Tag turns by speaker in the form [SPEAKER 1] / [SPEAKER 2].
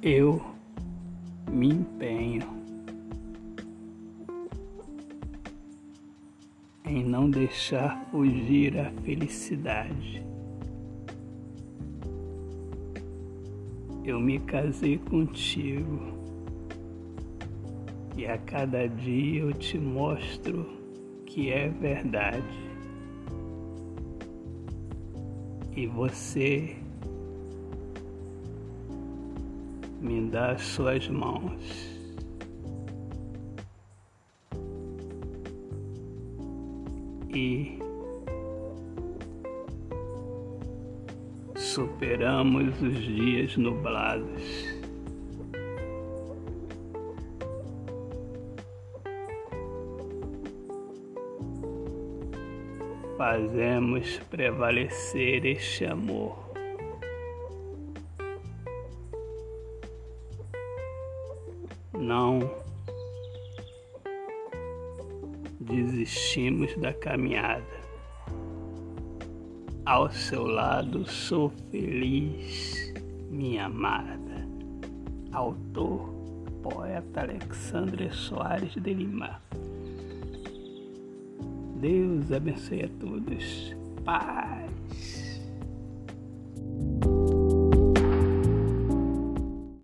[SPEAKER 1] Eu me empenho em não deixar fugir a felicidade. Eu me casei contigo e a cada dia eu te mostro que é verdade. E você me dá as suas mãos. E superamos os dias nublados. Fazemos prevalecer este amor. Não desistimos da caminhada. Ao seu lado sou feliz, minha amada. Autor, poeta Alexandre Soares de Lima. Deus abençoe a todos. Paz.